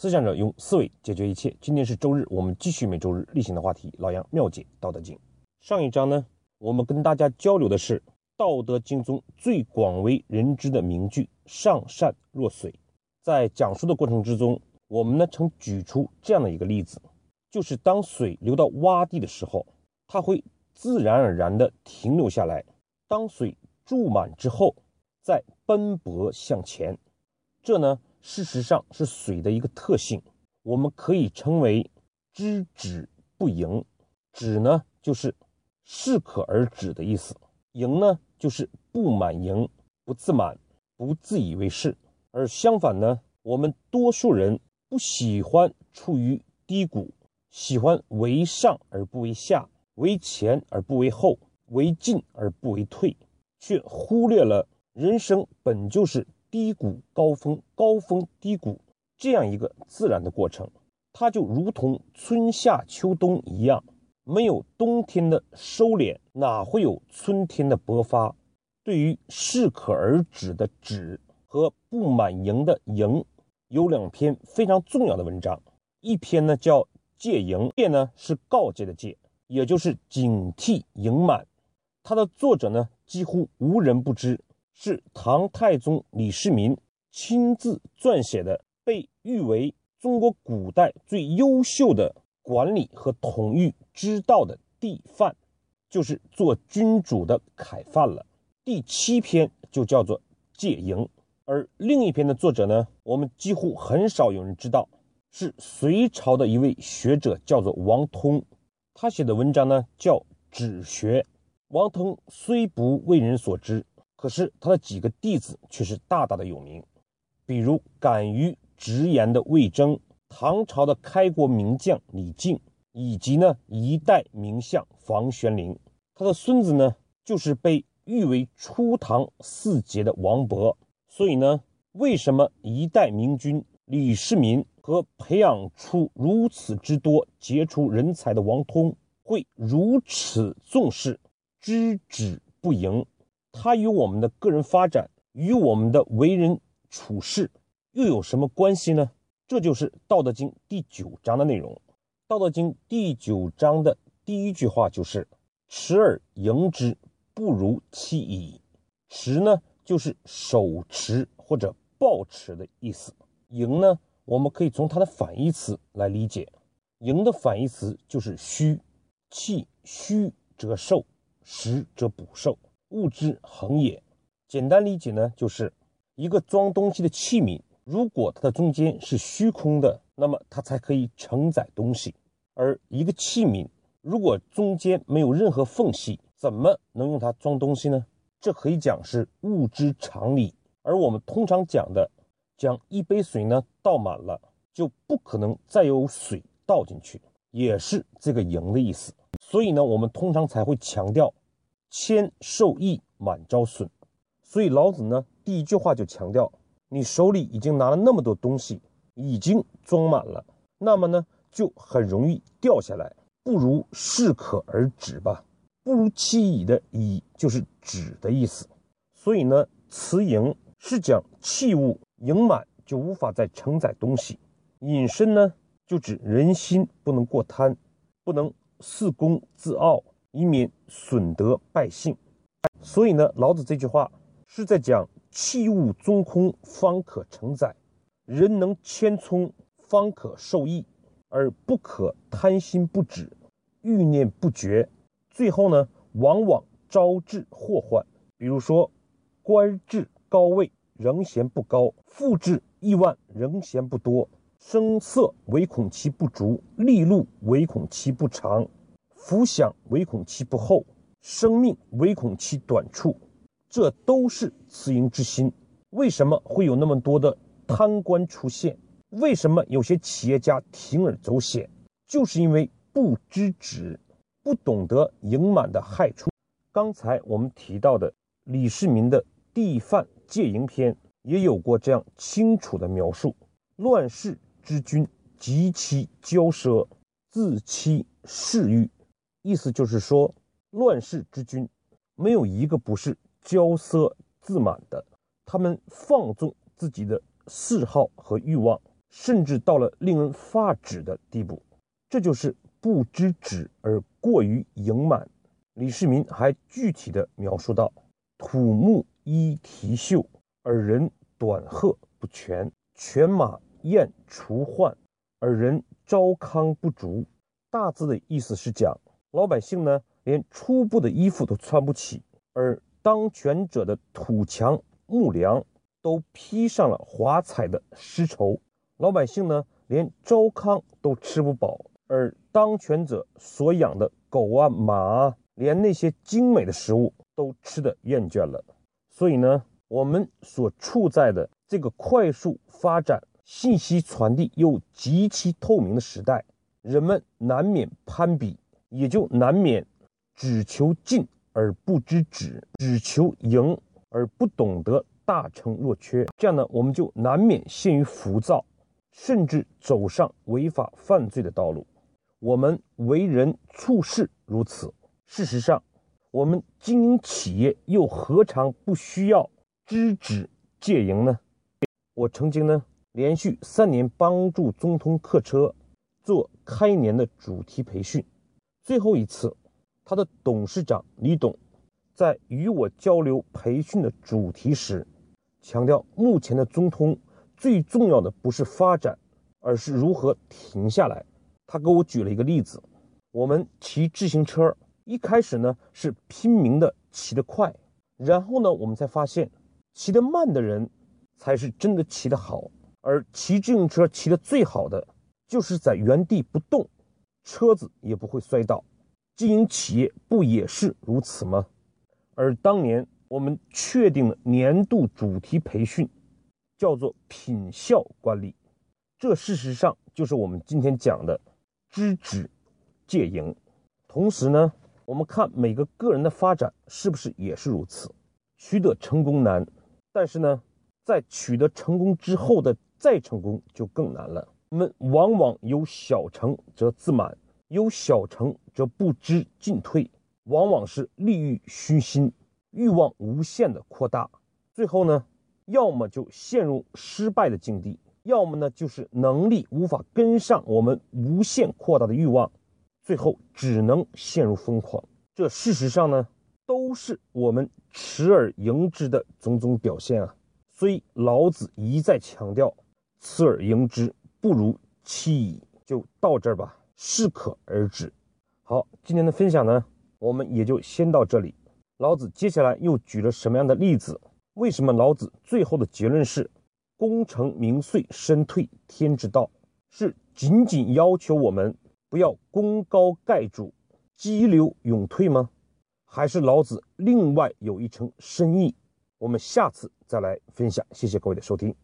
思想者用思维解决一切。今天是周日，我们继续每周日例行的话题——老杨妙解《道德经》。上一章呢，我们跟大家交流的是《道德经》中最广为人知的名句“上善若水”。在讲述的过程之中，我们呢曾举出这样的一个例子，就是当水流到洼地的时候，它会自然而然地停留下来；当水注满之后，再奔波向前。这呢？事实上是水的一个特性，我们可以称为知止不盈。止呢，就是适可而止的意思；盈呢，就是不满盈、不自满、不自以为是。而相反呢，我们多数人不喜欢处于低谷，喜欢为上而不为下，为前而不为后，为进而不为退，却忽略了人生本就是。低谷高峰，高峰低谷，这样一个自然的过程，它就如同春夏秋冬一样，没有冬天的收敛，哪会有春天的勃发？对于适可而止的止和不满盈的盈，有两篇非常重要的文章，一篇呢叫戒盈，戒呢是告诫的戒，也就是警惕盈满，它的作者呢几乎无人不知。是唐太宗李世民亲自撰写的，被誉为中国古代最优秀的管理和统御之道的帝范，就是做君主的楷范了。第七篇就叫做《戒营》，而另一篇的作者呢，我们几乎很少有人知道，是隋朝的一位学者，叫做王通，他写的文章呢叫《止学》。王通虽不为人所知。可是他的几个弟子却是大大的有名，比如敢于直言的魏征，唐朝的开国名将李靖，以及呢一代名相房玄龄。他的孙子呢，就是被誉为初唐四杰的王勃。所以呢，为什么一代明君李世民和培养出如此之多杰出人才的王通，会如此重视知止不盈？它与我们的个人发展，与我们的为人处事又有什么关系呢？这就是《道德经》第九章的内容。《道德经》第九章的第一句话就是“持而盈之，不如其已”。持呢，就是手持或者抱持的意思。盈呢，我们可以从它的反义词来理解。盈的反义词就是虚。气虚则寿，实则补寿。物之恒也，简单理解呢，就是一个装东西的器皿，如果它的中间是虚空的，那么它才可以承载东西；而一个器皿如果中间没有任何缝隙，怎么能用它装东西呢？这可以讲是物之常理。而我们通常讲的，将一杯水呢倒满了，就不可能再有水倒进去，也是这个盈的意思。所以呢，我们通常才会强调。谦受益，满招损。所以老子呢，第一句话就强调：你手里已经拿了那么多东西，已经装满了，那么呢，就很容易掉下来。不如适可而止吧。不如其已的已就是止的意思。所以呢，辞盈是讲器物盈满就无法再承载东西。引申呢，就指人心不能过贪，不能恃功自傲。以免损德败兴，所以呢，老子这句话是在讲器物中空方可承载，人能谦聪方可受益，而不可贪心不止，欲念不绝，最后呢，往往招致祸患。比如说，官至高位仍嫌不高，富至亿万仍嫌不多，声色唯恐其不足，利禄唯恐其不长。福享唯恐其不厚，生命唯恐其短处，这都是慈盈之心。为什么会有那么多的贪官出现？为什么有些企业家铤而走险？就是因为不知止，不懂得盈满的害处。刚才我们提到的李世民的《地范戒盈篇》也有过这样清楚的描述：乱世之君，极其骄奢，自欺世欲。意思就是说，乱世之君没有一个不是骄奢自满的，他们放纵自己的嗜好和欲望，甚至到了令人发指的地步。这就是不知止而过于盈满。李世民还具体的描述到：土木衣提袖，而人短褐不全；犬马宴除患，而人朝康不足。大致的意思是讲，老百姓呢连初步的衣服都穿不起，而当权者的土墙木梁都披上了华彩的丝绸，老百姓呢连粥糠都吃不饱，而当权者所养的狗啊马啊。连那些精美的食物都吃得厌倦了，所以呢，我们所处在的这个快速发展、信息传递又极其透明的时代，人们难免攀比，也就难免只求进而不知止，只求赢而不懂得大成若缺。这样呢，我们就难免陷于浮躁，甚至走上违法犯罪的道路。我们为人处事如此。事实上，我们经营企业又何尝不需要知止戒盈呢？我曾经呢连续三年帮助中通客车做开年的主题培训，最后一次，他的董事长李董在与我交流培训的主题时，强调目前的中通最重要的不是发展，而是如何停下来。他给我举了一个例子：我们骑自行车。一开始呢是拼命的骑得快，然后呢我们才发现，骑得慢的人才是真的骑得好，而骑自行车骑得最好的，就是在原地不动，车子也不会摔倒。经营企业不也是如此吗？而当年我们确定了年度主题培训，叫做品效管理，这事实上就是我们今天讲的知止戒盈，同时呢。我们看每个个人的发展是不是也是如此？取得成功难，但是呢，在取得成功之后的再成功就更难了。们往往有小成则自满，有小成则不知进退，往往是利欲熏心，欲望无限的扩大，最后呢，要么就陷入失败的境地，要么呢就是能力无法跟上我们无限扩大的欲望。最后只能陷入疯狂，这事实上呢，都是我们持而盈之的种种表现啊。所以老子一再强调，持而盈之不如弃矣。就到这儿吧，适可而止。好，今天的分享呢，我们也就先到这里。老子接下来又举了什么样的例子？为什么老子最后的结论是“功成名遂，身退天之道”？是仅仅要求我们？不要功高盖主，激流勇退吗？还是老子另外有一层深意？我们下次再来分享。谢谢各位的收听。